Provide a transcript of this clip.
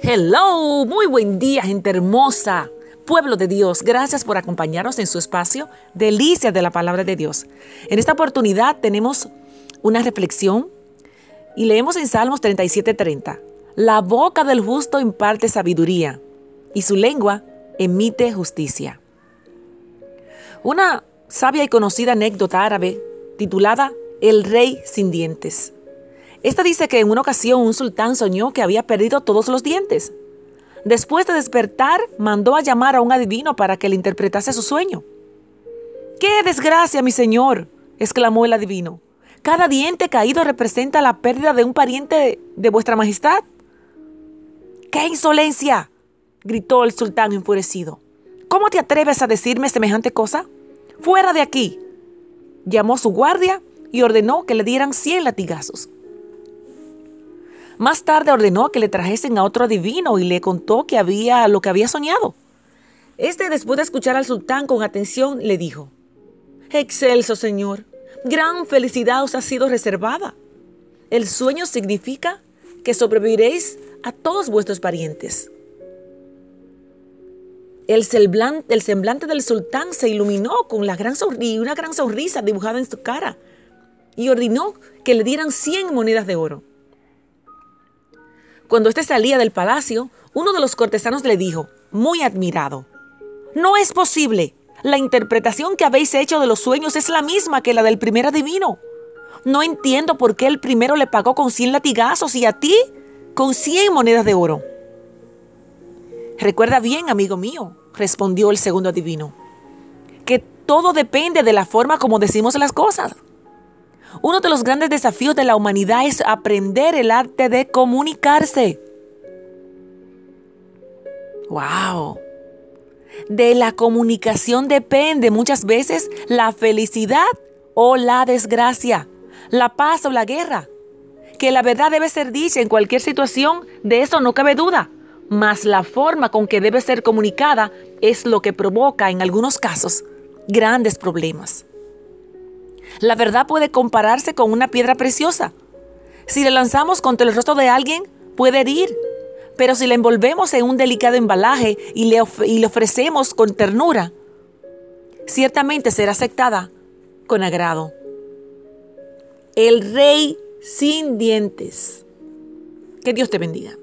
Hello, muy buen día, gente hermosa. Pueblo de Dios, gracias por acompañarnos en su espacio Delicias de la Palabra de Dios. En esta oportunidad tenemos una reflexión y leemos en Salmos 37:30. La boca del justo imparte sabiduría y su lengua emite justicia. Una sabia y conocida anécdota árabe titulada El rey sin dientes. Esta dice que en una ocasión un sultán soñó que había perdido todos los dientes. Después de despertar, mandó a llamar a un adivino para que le interpretase su sueño. ¡Qué desgracia, mi señor! exclamó el adivino. Cada diente caído representa la pérdida de un pariente de vuestra majestad. ¡Qué insolencia! gritó el sultán enfurecido. ¿Cómo te atreves a decirme semejante cosa? Fuera de aquí. Llamó a su guardia y ordenó que le dieran cien latigazos. Más tarde ordenó que le trajesen a otro adivino y le contó que había lo que había soñado. Este, después de escuchar al sultán con atención, le dijo, Excelso Señor, gran felicidad os ha sido reservada. El sueño significa que sobreviviréis a todos vuestros parientes. El semblante, el semblante del sultán se iluminó con la gran una gran sonrisa dibujada en su cara y ordenó que le dieran 100 monedas de oro. Cuando éste salía del palacio, uno de los cortesanos le dijo, muy admirado, No es posible. La interpretación que habéis hecho de los sueños es la misma que la del primer adivino. No entiendo por qué el primero le pagó con 100 latigazos y a ti con 100 monedas de oro. Recuerda bien, amigo mío, respondió el segundo adivino, que todo depende de la forma como decimos las cosas. Uno de los grandes desafíos de la humanidad es aprender el arte de comunicarse. ¡Wow! De la comunicación depende muchas veces la felicidad o la desgracia, la paz o la guerra. Que la verdad debe ser dicha en cualquier situación, de eso no cabe duda. Mas la forma con que debe ser comunicada es lo que provoca en algunos casos grandes problemas. La verdad puede compararse con una piedra preciosa. Si la lanzamos contra el rostro de alguien, puede herir. Pero si la envolvemos en un delicado embalaje y le, y le ofrecemos con ternura, ciertamente será aceptada con agrado. El rey sin dientes. Que Dios te bendiga.